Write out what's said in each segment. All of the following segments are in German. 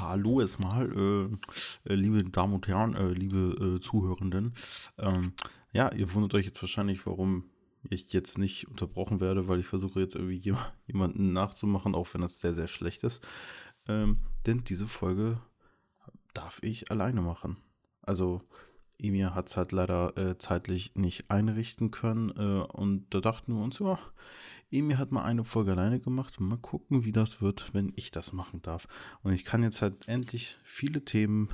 hallo erstmal, äh, äh, liebe Damen und Herren, äh, liebe äh, Zuhörenden. Ähm, ja, ihr wundert euch jetzt wahrscheinlich, warum ich jetzt nicht unterbrochen werde, weil ich versuche jetzt irgendwie jemanden nachzumachen, auch wenn das sehr, sehr schlecht ist. Ähm, denn diese Folge darf ich alleine machen. Also, Emir hat es halt leider äh, zeitlich nicht einrichten können äh, und da dachten wir uns, ja, Emir hat mal eine Folge alleine gemacht. Mal gucken, wie das wird, wenn ich das machen darf. Und ich kann jetzt halt endlich viele Themen,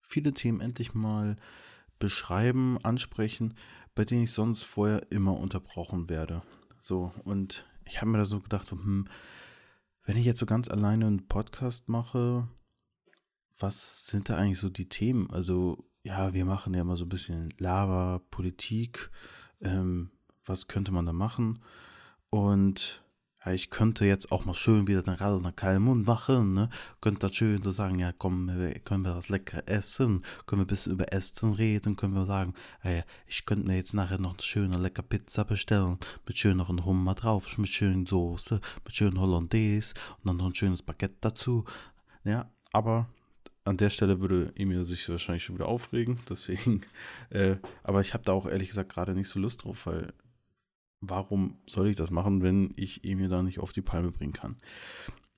viele Themen endlich mal beschreiben, ansprechen, bei denen ich sonst vorher immer unterbrochen werde. So, und ich habe mir da so gedacht, so, hm, wenn ich jetzt so ganz alleine einen Podcast mache, was sind da eigentlich so die Themen? Also, ja, wir machen ja immer so ein bisschen Lava, Politik, ähm, was könnte man da machen? Und ja, ich könnte jetzt auch mal schön wieder den Rall nach Kalmund machen, ne? Könnte das schön so sagen, ja komm, können wir das lecker essen? Können wir ein bisschen über Essen reden? Können wir sagen, ey, ich könnte mir jetzt nachher noch eine schöne lecker Pizza bestellen, mit schön noch ein Hummer drauf, mit schönen Soße, mit schön Hollandaise und dann noch ein schönes Baguette dazu. Ja, aber an der Stelle würde Emil sich wahrscheinlich schon wieder aufregen, deswegen, äh, aber ich habe da auch ehrlich gesagt gerade nicht so Lust drauf, weil warum soll ich das machen, wenn ich ihn mir da nicht auf die Palme bringen kann?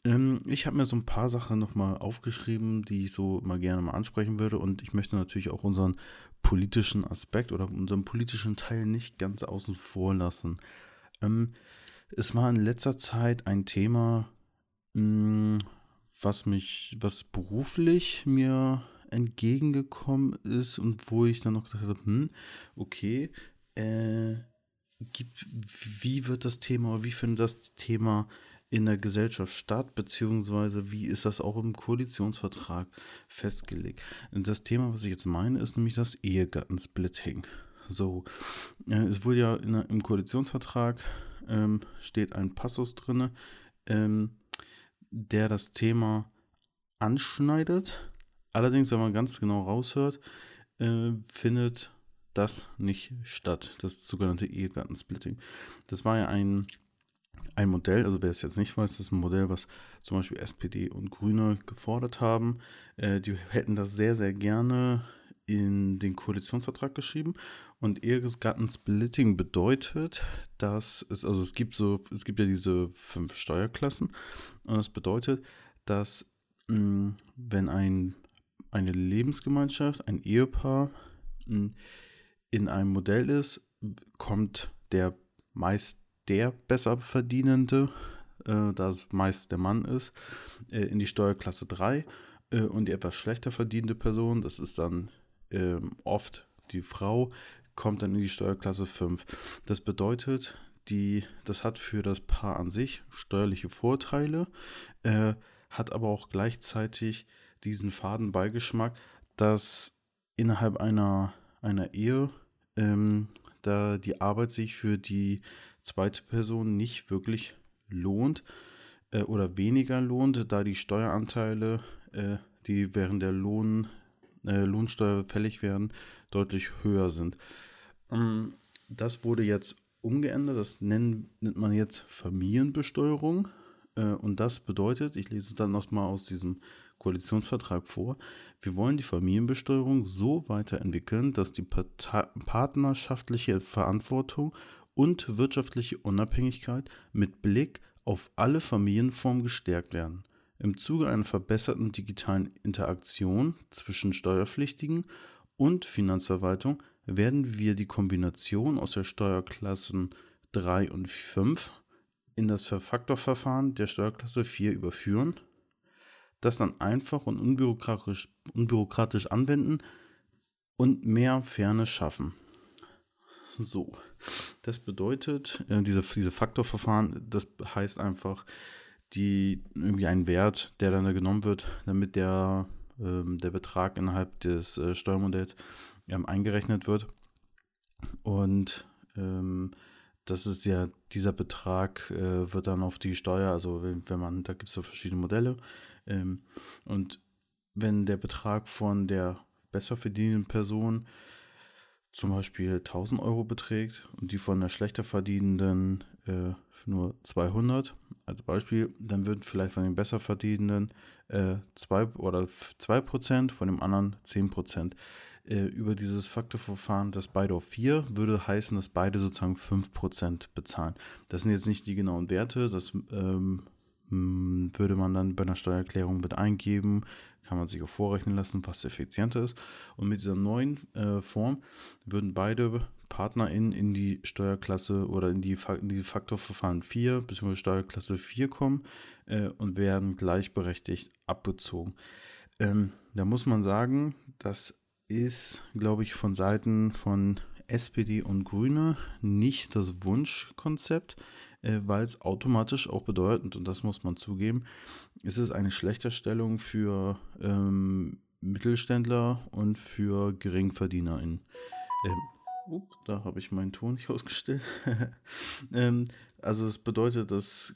Ähm, ich habe mir so ein paar Sachen nochmal aufgeschrieben, die ich so mal gerne mal ansprechen würde und ich möchte natürlich auch unseren politischen Aspekt oder unseren politischen Teil nicht ganz außen vor lassen. Ähm, es war in letzter Zeit ein Thema, mh, hm, was mich, was beruflich mir entgegengekommen ist und wo ich dann noch gedacht habe, hm, okay, äh, gibt, wie wird das Thema, wie findet das Thema in der Gesellschaft statt, beziehungsweise wie ist das auch im Koalitionsvertrag festgelegt? Das Thema, was ich jetzt meine, ist nämlich das Ehegattensplitting. So, äh, es wurde ja in, im Koalitionsvertrag ähm, steht ein Passus drin, ähm, der das Thema anschneidet. Allerdings, wenn man ganz genau raushört, äh, findet das nicht statt, das sogenannte Ehegattensplitting. Das war ja ein, ein Modell, also wer es jetzt nicht weiß, das ist ein Modell, was zum Beispiel SPD und Grüne gefordert haben. Äh, die hätten das sehr, sehr gerne in den Koalitionsvertrag geschrieben. Und Ehegattensplitting bedeutet, dass es, also es gibt so, es gibt ja diese fünf Steuerklassen. Und das bedeutet, dass mh, wenn ein, eine Lebensgemeinschaft, ein Ehepaar, mh, in einem Modell ist, kommt der meist der besser verdienende, äh, da es meist der Mann ist, äh, in die Steuerklasse 3 äh, und die etwas schlechter verdienende Person, das ist dann ähm, oft die Frau, kommt dann in die Steuerklasse 5. Das bedeutet, die, das hat für das Paar an sich steuerliche Vorteile, äh, hat aber auch gleichzeitig diesen faden Beigeschmack, dass innerhalb einer, einer Ehe ähm, da die Arbeit sich für die zweite Person nicht wirklich lohnt äh, oder weniger lohnt, da die Steueranteile, äh, die während der Lohn, äh, Lohnsteuer fällig werden, deutlich höher sind. Ähm, das wurde jetzt umgeändert, das nennt, nennt man jetzt Familienbesteuerung. Äh, und das bedeutet, ich lese es dann nochmal aus diesem Koalitionsvertrag vor, wir wollen die Familienbesteuerung so weiterentwickeln, dass die partnerschaftliche Verantwortung und wirtschaftliche Unabhängigkeit mit Blick auf alle Familienformen gestärkt werden. Im Zuge einer verbesserten digitalen Interaktion zwischen Steuerpflichtigen und Finanzverwaltung werden wir die Kombination aus der Steuerklassen 3 und 5 in das Verfaktorverfahren der Steuerklasse 4 überführen das dann einfach und unbürokratisch, unbürokratisch anwenden und mehr Fairness schaffen. So, das bedeutet, äh, diese, diese Faktorverfahren, das heißt einfach, die irgendwie ein Wert, der dann da genommen wird, damit der, ähm, der Betrag innerhalb des äh, Steuermodells ähm, eingerechnet wird. Und ähm, das ist ja, dieser Betrag äh, wird dann auf die Steuer, also wenn, wenn man, da gibt es ja verschiedene Modelle, ähm, und wenn der Betrag von der besser verdienenden Person zum Beispiel 1000 Euro beträgt und die von der schlechter verdienenden äh, nur 200 als Beispiel, dann würden vielleicht von den besser verdienenden äh, 2 oder 2%, von dem anderen 10%. Äh, über dieses Faktorverfahren, dass beide auf 4, würde heißen, dass beide sozusagen 5% bezahlen. Das sind jetzt nicht die genauen Werte, das ähm, würde man dann bei einer Steuererklärung mit eingeben, kann man sich auch vorrechnen lassen, was effizienter ist. Und mit dieser neuen äh, Form würden beide PartnerInnen in die Steuerklasse oder in die, in die Faktorverfahren 4 bzw. Steuerklasse 4 kommen äh, und werden gleichberechtigt abgezogen. Ähm, da muss man sagen, das ist, glaube ich, von Seiten von SPD und Grüne nicht das Wunschkonzept, äh, weil es automatisch auch bedeutet, und das muss man zugeben, ist es eine Schlechterstellung für ähm, Mittelständler und für GeringverdienerInnen. Ähm, up, da habe ich meinen Ton nicht ausgestellt. ähm, also es bedeutet, dass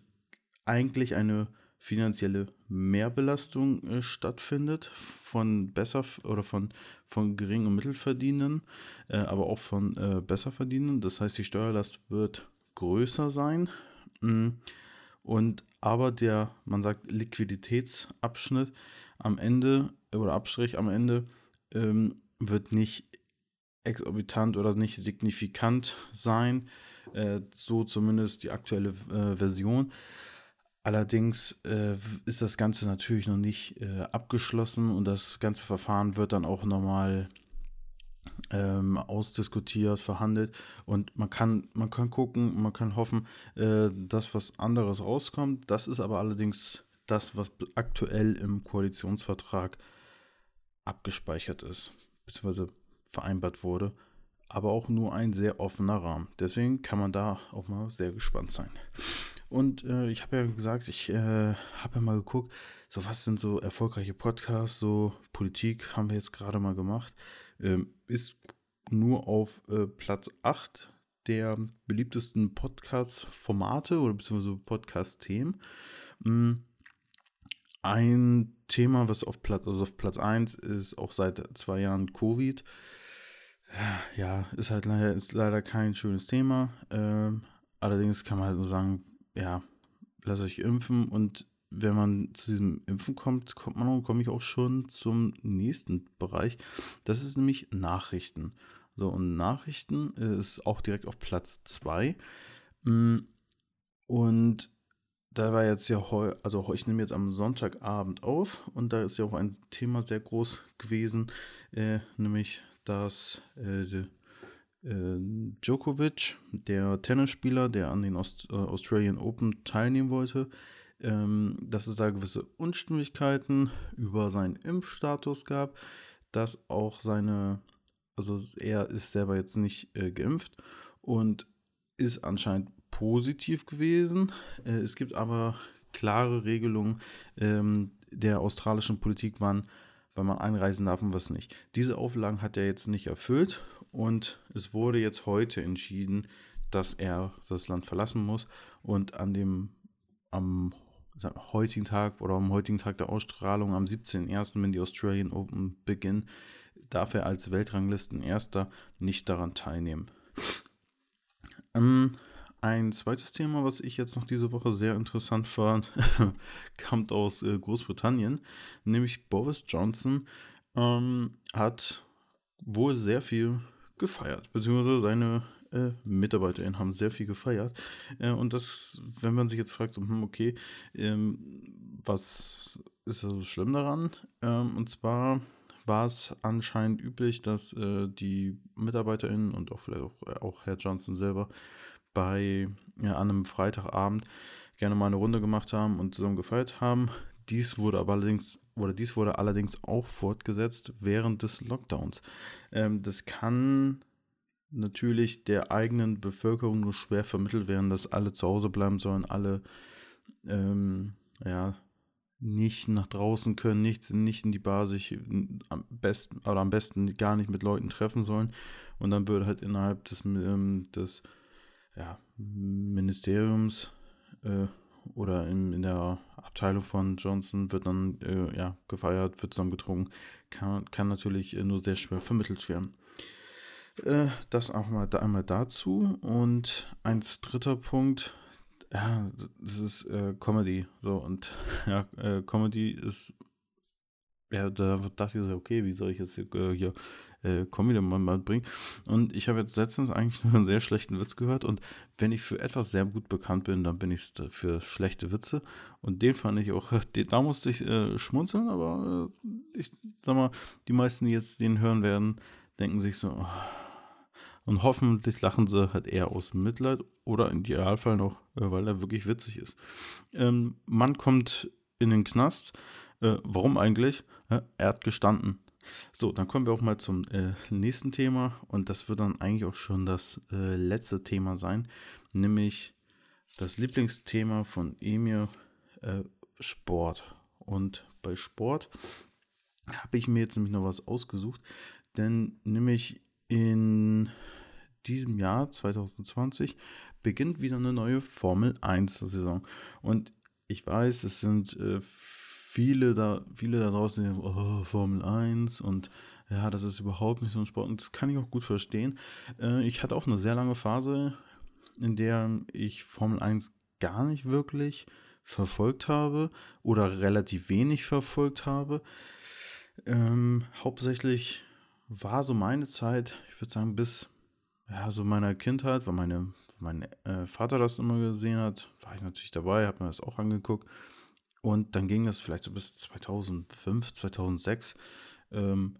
eigentlich eine finanzielle Mehrbelastung äh, stattfindet von besser oder von, von gering- und mittelverdienenden, äh, aber auch von äh, besserverdienenden. Das heißt, die Steuerlast wird größer sein. Mm, und aber der, man sagt, Liquiditätsabschnitt am Ende oder Abstrich am Ende ähm, wird nicht exorbitant oder nicht signifikant sein. Äh, so zumindest die aktuelle äh, Version. Allerdings äh, ist das Ganze natürlich noch nicht äh, abgeschlossen und das ganze Verfahren wird dann auch nochmal ähm, ausdiskutiert, verhandelt und man kann, man kann gucken, man kann hoffen, äh, dass was anderes rauskommt. Das ist aber allerdings das, was aktuell im Koalitionsvertrag abgespeichert ist, beziehungsweise vereinbart wurde, aber auch nur ein sehr offener Rahmen. Deswegen kann man da auch mal sehr gespannt sein. Und äh, ich habe ja gesagt, ich äh, habe ja mal geguckt, so was sind so erfolgreiche Podcasts, so Politik haben wir jetzt gerade mal gemacht ähm, ist nur auf äh, Platz 8 der beliebtesten Podcast-Formate oder beziehungsweise Podcast-Themen. Mhm. Ein Thema, was auf Platz, also auf Platz 1 ist auch seit zwei Jahren Covid. Ja, ist halt leider, ist leider kein schönes Thema. Ähm, allerdings kann man halt nur sagen, ja, lasst euch impfen und wenn man zu diesem Impfen kommt, kommt man komme ich auch schon zum nächsten Bereich. Das ist nämlich Nachrichten. So, und Nachrichten ist auch direkt auf Platz 2. Mm, und da war jetzt ja heute, also ich nehme jetzt am Sonntagabend auf und da ist ja auch ein Thema sehr groß gewesen, äh, nämlich dass äh, äh, Djokovic, der Tennisspieler, der an den Aust äh, Australian Open teilnehmen wollte, dass es da gewisse Unstimmigkeiten über seinen Impfstatus gab, dass auch seine, also er ist selber jetzt nicht äh, geimpft und ist anscheinend positiv gewesen. Äh, es gibt aber klare Regelungen ähm, der australischen Politik, wann, wann man einreisen darf und was nicht. Diese Auflagen hat er jetzt nicht erfüllt und es wurde jetzt heute entschieden, dass er das Land verlassen muss und an dem am heutigen Tag oder am heutigen Tag der Ausstrahlung, am 17.01., wenn die Australian Open beginnen, darf er als Weltranglisten-Erster nicht daran teilnehmen. Ähm, ein zweites Thema, was ich jetzt noch diese Woche sehr interessant fand, kommt aus äh, Großbritannien, nämlich Boris Johnson ähm, hat wohl sehr viel gefeiert, beziehungsweise seine äh, MitarbeiterInnen haben sehr viel gefeiert. Äh, und das, wenn man sich jetzt fragt, so, hm, okay, ähm, was ist so schlimm daran? Ähm, und zwar war es anscheinend üblich, dass äh, die MitarbeiterInnen und auch vielleicht auch, äh, auch Herr Johnson selber bei ja, an einem Freitagabend gerne mal eine Runde gemacht haben und zusammen gefeiert haben. Dies wurde aber allerdings, oder dies wurde allerdings auch fortgesetzt während des Lockdowns. Ähm, das kann natürlich der eigenen Bevölkerung nur schwer vermittelt werden, dass alle zu Hause bleiben sollen, alle ähm, ja, nicht nach draußen können, nicht, nicht in die Bar sich am besten oder am besten gar nicht mit Leuten treffen sollen. Und dann würde halt innerhalb des, ähm, des ja, Ministeriums äh, oder in, in der Abteilung von Johnson wird dann äh, ja, gefeiert, wird zusammengetrunken, kann, kann natürlich äh, nur sehr schwer vermittelt werden. Äh, das auch mal da einmal dazu. Und ein dritter Punkt, ja, das ist äh, Comedy. So, und ja, äh, Comedy ist ja, da dachte ich so, okay, wie soll ich jetzt hier, äh, hier äh, Comedy mal, bringen? Und ich habe jetzt letztens eigentlich nur einen sehr schlechten Witz gehört. Und wenn ich für etwas sehr gut bekannt bin, dann bin ich es für schlechte Witze. Und den fand ich auch, den, da musste ich schmunzeln, aber ich sag mal, die meisten, die jetzt den hören werden, denken sich so, oh. Und hoffentlich lachen sie halt eher aus Mitleid oder im Idealfall noch, äh, weil er wirklich witzig ist. Ähm, Mann kommt in den Knast. Äh, warum eigentlich? er hat gestanden. So, dann kommen wir auch mal zum äh, nächsten Thema und das wird dann eigentlich auch schon das äh, letzte Thema sein, nämlich das Lieblingsthema von Emir, äh, Sport. Und bei Sport habe ich mir jetzt nämlich noch was ausgesucht, denn nämlich in diesem Jahr 2020 beginnt wieder eine neue Formel 1 Saison. Und ich weiß, es sind äh, viele da, viele da draußen denken, oh, Formel 1 und ja, das ist überhaupt nicht so ein Sport. Und das kann ich auch gut verstehen. Äh, ich hatte auch eine sehr lange Phase, in der ich Formel 1 gar nicht wirklich verfolgt habe oder relativ wenig verfolgt habe. Ähm, hauptsächlich war so meine Zeit, ich würde sagen, bis ja, so meiner Kindheit, weil meine, mein äh, Vater das immer gesehen hat, war ich natürlich dabei, habe mir das auch angeguckt. Und dann ging das vielleicht so bis 2005, 2006. Ähm,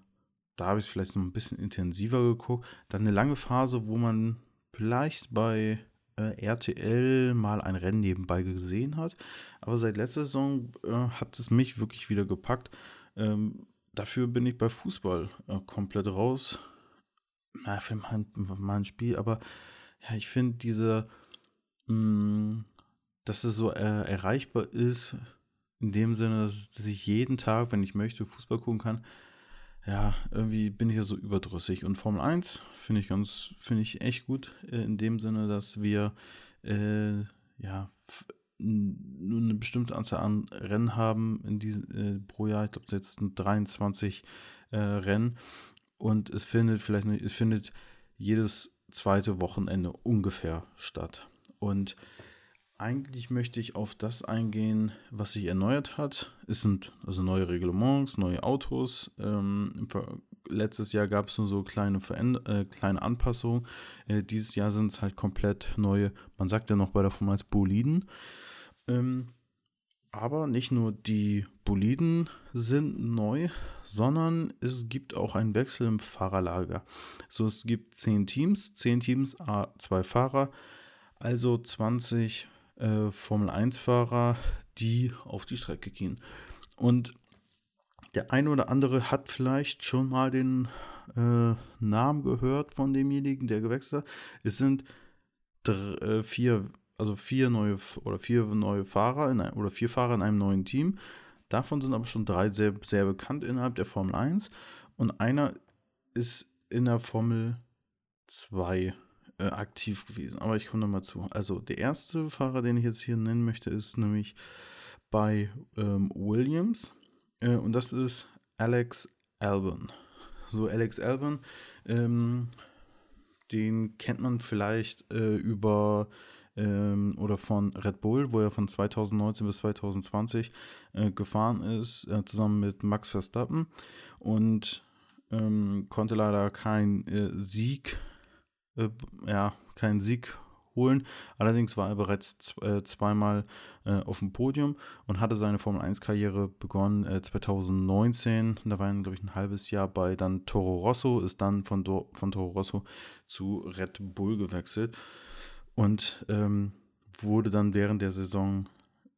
da habe ich es vielleicht noch ein bisschen intensiver geguckt. Dann eine lange Phase, wo man vielleicht bei äh, RTL mal ein Rennen nebenbei gesehen hat. Aber seit letzter Saison äh, hat es mich wirklich wieder gepackt. Ähm, dafür bin ich bei Fußball äh, komplett raus. Na, für mein, mein Spiel, aber ja, ich finde diese, mh, mm, dass es so äh, erreichbar ist in dem Sinne, dass, dass ich jeden Tag, wenn ich möchte, Fußball gucken kann. Ja, irgendwie bin ich ja so überdrüssig. Und Formel 1 finde ich ganz, finde ich echt gut, äh, in dem Sinne, dass wir äh, ja nur eine bestimmte Anzahl an Rennen haben in diesem, äh, pro Jahr. Ich glaube, jetzt sind 23 äh, Rennen. Und es findet vielleicht, es findet jedes zweite Wochenende ungefähr statt. Und eigentlich möchte ich auf das eingehen, was sich erneuert hat. Es sind also neue Reglements, neue Autos. Ähm, letztes Jahr gab es nur so kleine, Veränder äh, kleine Anpassungen. Äh, dieses Jahr sind es halt komplett neue, man sagt ja noch bei der Formel 1 Boliden. Ähm, aber nicht nur die Boliden sind neu, sondern es gibt auch einen Wechsel im Fahrerlager. So, es gibt zehn Teams, zehn Teams, A, zwei Fahrer, also 20 äh, Formel-1-Fahrer, die auf die Strecke gehen. Und der eine oder andere hat vielleicht schon mal den äh, Namen gehört von demjenigen, der gewechselt hat. Es sind drei, äh, vier, also vier neue oder vier neue Fahrer in oder vier Fahrer in einem neuen Team. Davon sind aber schon drei sehr, sehr bekannt innerhalb der Formel 1 und einer ist in der Formel 2 äh, aktiv gewesen. Aber ich komme nochmal zu. Also der erste Fahrer, den ich jetzt hier nennen möchte, ist nämlich bei ähm, Williams. Äh, und das ist Alex Albon. So, Alex Albon, ähm, den kennt man vielleicht äh, über ähm, oder von Red Bull, wo er von 2019 bis 2020 äh, gefahren ist, äh, zusammen mit Max Verstappen und ähm, konnte leider keinen äh, Sieg äh, ja, keinen Sieg holen. Allerdings war er bereits äh, zweimal äh, auf dem Podium und hatte seine Formel 1-Karriere begonnen äh, 2019. Da war er, glaube ich, ein halbes Jahr bei dann Toro Rosso, ist dann von, Do von Toro Rosso zu Red Bull gewechselt und ähm, wurde dann während der Saison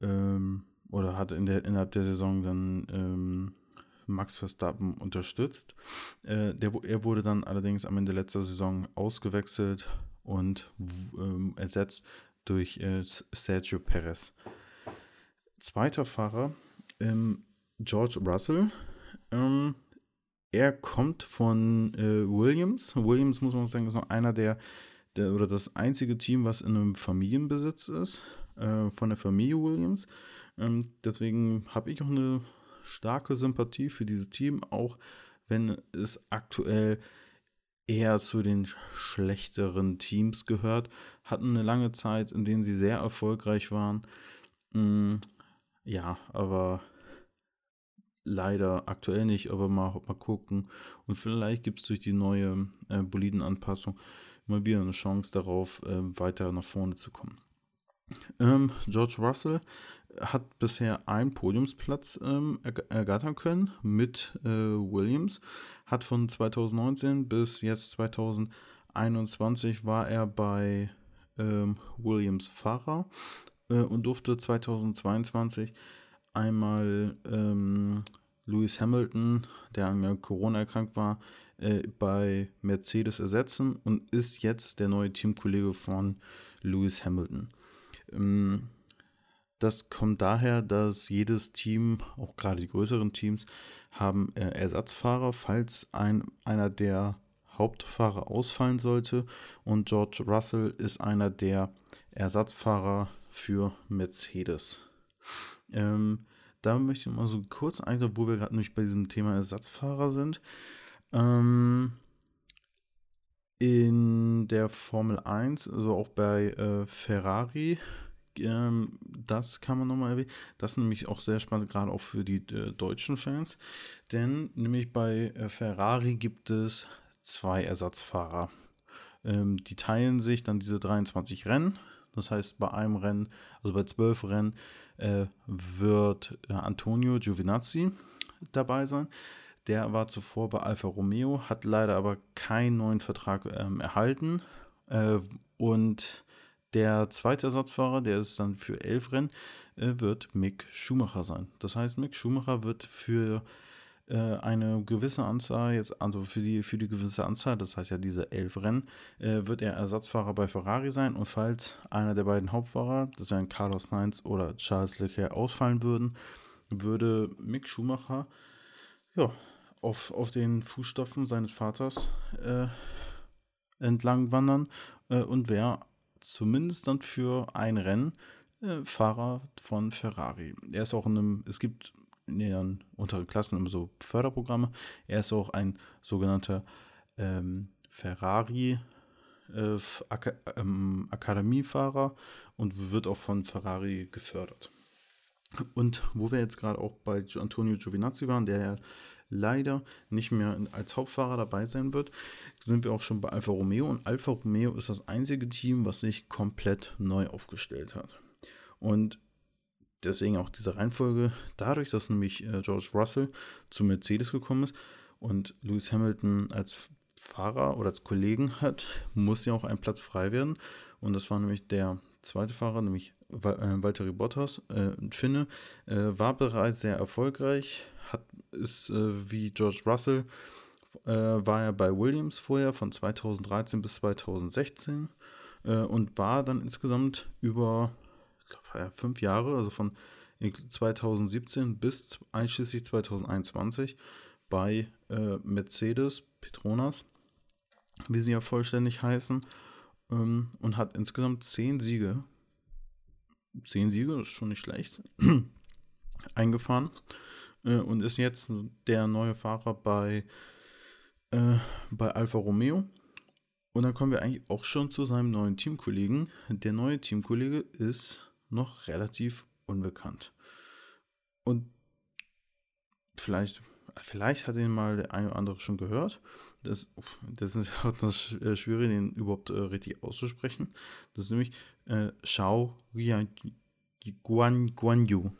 ähm, oder hat in der, innerhalb der Saison dann ähm, Max Verstappen unterstützt. Äh, der, er wurde dann allerdings am Ende letzter Saison ausgewechselt und ähm, ersetzt durch äh, Sergio Perez. Zweiter Fahrer, ähm, George Russell. Ähm, er kommt von äh, Williams. Williams, muss man sagen, ist noch einer der, der, oder das einzige Team, was in einem Familienbesitz ist, äh, von der Familie Williams. Ähm, deswegen habe ich auch eine starke Sympathie für dieses Team, auch wenn es aktuell eher zu den schlechteren Teams gehört, hatten eine lange Zeit, in denen sie sehr erfolgreich waren. Mm, ja, aber leider aktuell nicht, aber mal, mal gucken. Und vielleicht gibt es durch die neue äh, Bolidenanpassung mal wieder eine Chance darauf, äh, weiter nach vorne zu kommen. Ähm, George Russell hat bisher einen Podiumsplatz ähm, ergattern können mit äh, Williams, hat von 2019 bis jetzt 2021 war er bei ähm, Williams Fahrer äh, und durfte 2022 einmal ähm, Lewis Hamilton, der an Corona erkrankt war, äh, bei Mercedes ersetzen und ist jetzt der neue Teamkollege von Lewis Hamilton. Ähm, das kommt daher, dass jedes Team, auch gerade die größeren Teams, haben äh, Ersatzfahrer, falls ein, einer der Hauptfahrer ausfallen sollte. Und George Russell ist einer der Ersatzfahrer für Mercedes. Ähm, da möchte ich mal so kurz eigentlich, wo wir gerade nämlich bei diesem Thema Ersatzfahrer sind. Ähm, in der Formel 1, also auch bei äh, Ferrari, ähm, das kann man nochmal erwähnen. Das ist nämlich auch sehr spannend, gerade auch für die äh, deutschen Fans. Denn nämlich bei äh, Ferrari gibt es zwei Ersatzfahrer. Ähm, die teilen sich dann diese 23 Rennen. Das heißt, bei einem Rennen, also bei zwölf Rennen, äh, wird äh, Antonio Giovinazzi dabei sein. Der war zuvor bei Alfa Romeo, hat leider aber keinen neuen Vertrag ähm, erhalten. Äh, und der zweite Ersatzfahrer, der ist dann für elf Rennen, äh, wird Mick Schumacher sein. Das heißt, Mick Schumacher wird für äh, eine gewisse Anzahl, jetzt also für die, für die gewisse Anzahl, das heißt ja diese elf Rennen, äh, wird er Ersatzfahrer bei Ferrari sein. Und falls einer der beiden Hauptfahrer, das wären Carlos Sainz oder Charles Leclerc, ausfallen würden, würde Mick Schumacher ja, auf, auf den Fußstapfen seines Vaters äh, entlang wandern äh, und wäre zumindest dann für ein Rennen äh, Fahrer von Ferrari. Er ist auch in einem, es gibt in den unteren Klassen immer so Förderprogramme. Er ist auch ein sogenannter ähm, Ferrari äh, Ak ähm, Akademiefahrer und wird auch von Ferrari gefördert. Und wo wir jetzt gerade auch bei Antonio Giovinazzi waren, der ja leider nicht mehr als Hauptfahrer dabei sein wird, sind wir auch schon bei Alfa Romeo. Und Alfa Romeo ist das einzige Team, was sich komplett neu aufgestellt hat. Und deswegen auch diese Reihenfolge, dadurch, dass nämlich äh, George Russell zu Mercedes gekommen ist und Lewis Hamilton als Fahrer oder als Kollegen hat, muss ja auch ein Platz frei werden. Und das war nämlich der zweite Fahrer, nämlich äh, Valtteri Bottas, äh, Finne, äh, war bereits sehr erfolgreich, hat, ist äh, wie George Russell, äh, war er bei Williams vorher von 2013 bis 2016 äh, und war dann insgesamt über glaub, fünf Jahre, also von 2017 bis einschließlich 2021 bei Mercedes Petronas, wie sie ja vollständig heißen ähm, und hat insgesamt zehn Siege. Zehn Siege, das ist schon nicht schlecht. eingefahren äh, und ist jetzt der neue Fahrer bei, äh, bei Alfa Romeo. Und dann kommen wir eigentlich auch schon zu seinem neuen Teamkollegen. Der neue Teamkollege ist noch relativ unbekannt. Und vielleicht, vielleicht hat ihn mal der eine oder andere schon gehört. Das, das ist auch das äh, Schwierige, den überhaupt äh, richtig auszusprechen. Das ist nämlich äh, Xiao Guan, Guan Yu.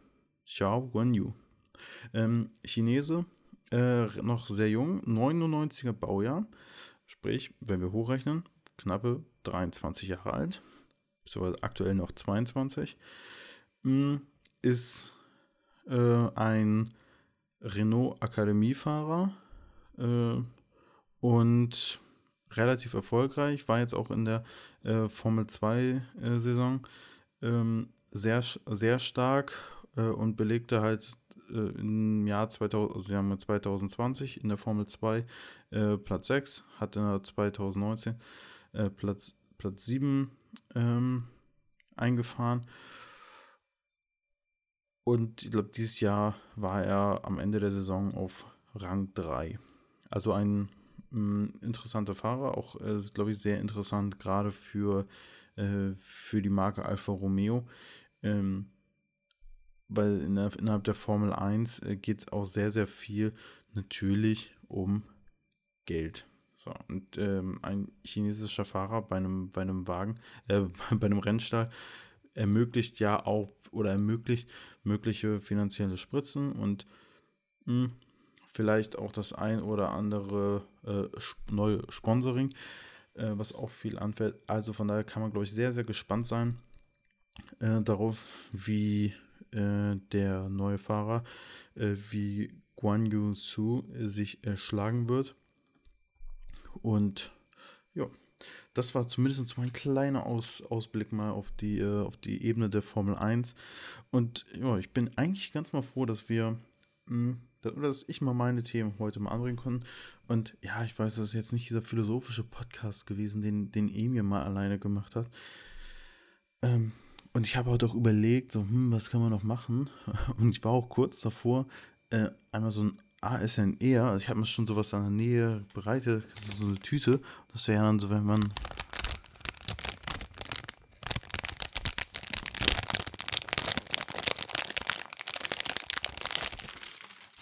Xiao Guan Yu. Ähm, Chinese, äh, noch sehr jung, 99er Baujahr. Sprich, wenn wir hochrechnen, knappe 23 Jahre alt. Beziehungsweise aktuell noch 22. Hm, ist äh, ein Renault Akademiefahrer. Äh, und relativ erfolgreich, war jetzt auch in der äh, Formel 2 äh, Saison ähm, sehr, sehr stark äh, und belegte halt äh, im Jahr 2000, also haben 2020 in der Formel 2 äh, Platz 6, hat in der 2019 äh, Platz, Platz 7 ähm, eingefahren. Und ich glaube, dieses Jahr war er am Ende der Saison auf Rang 3. Also ein mh, interessanter Fahrer, auch äh, ist, glaube ich, sehr interessant, gerade für, äh, für die Marke Alfa Romeo. Ähm, weil innerhalb der Formel 1 äh, geht es auch sehr, sehr viel natürlich um Geld. So, und ähm, ein chinesischer Fahrer bei einem, bei einem Wagen, äh, bei einem Rennstall ermöglicht ja auch oder ermöglicht mögliche finanzielle Spritzen und mh, hm, vielleicht auch das ein oder andere äh, neue Sponsoring, äh, was auch viel anfällt. Also von daher kann man, glaube ich, sehr, sehr gespannt sein äh, darauf, wie äh, der neue Fahrer, äh, wie Guan Yu Su sich erschlagen wird. Und ja, das war zumindest mein kleiner Aus, Ausblick mal auf die, äh, auf die Ebene der Formel 1. Und ja, ich bin eigentlich ganz mal froh, dass wir, hm, dass ich mal meine Themen heute mal anbringen konnten. Und ja, ich weiß, das ist jetzt nicht dieser philosophische Podcast gewesen, den, den Emir mal alleine gemacht hat. Ähm, und ich habe auch doch überlegt, so, hm, was kann man noch machen? Und ich war auch kurz davor, äh, einmal so ein ASNR, also ich habe mir schon sowas in der Nähe bereitet, so eine Tüte. Das wäre ja dann so, wenn man.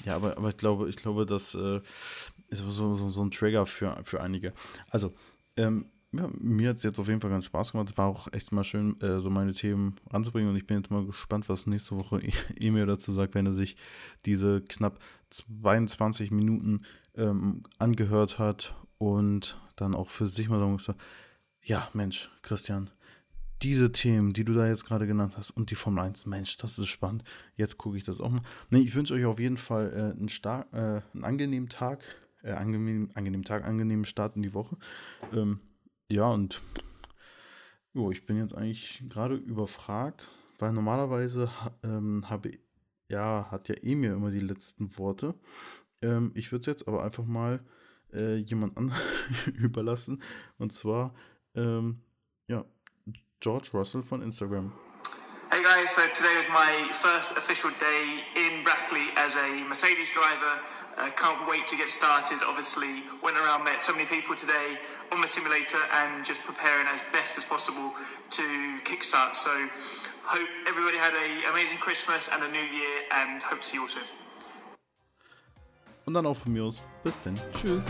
Ja, aber, aber ich glaube, ich glaube, das äh, ist so, so, so ein Trigger für, für einige. Also, ähm, ja, mir hat es jetzt auf jeden Fall ganz Spaß gemacht. Es war auch echt mal schön, äh, so meine Themen ranzubringen. Und ich bin jetzt mal gespannt, was nächste Woche Emil dazu sagt, wenn er sich diese knapp 22 Minuten ähm, angehört hat und dann auch für sich mal sagen muss, ja, Mensch, Christian, diese Themen, die du da jetzt gerade genannt hast und die Formel 1, Mensch, das ist spannend. Jetzt gucke ich das auch mal. Nee, ich wünsche euch auf jeden Fall äh, einen, stark, äh, einen angenehmen Tag, äh, angenehm, angenehmen Tag, angenehmen Start in die Woche. Ähm, ja, und jo, ich bin jetzt eigentlich gerade überfragt, weil normalerweise ähm, habe ja, hat ja Emir immer die letzten Worte. Ähm, ich würde es jetzt aber einfach mal äh, jemand anderem überlassen. Und zwar, ähm, ja, George Russell von Instagram. Hey guys, so today was my first official day in Brackley as a Mercedes driver. Uh, can't wait to get started. Obviously, went around, met so many people today on the simulator and just preparing as best as possible to kickstart. So, hope everybody had an amazing Christmas and a new year and hope to see you all soon. Und dann auch von mir aus. Bis denn. Tschüss.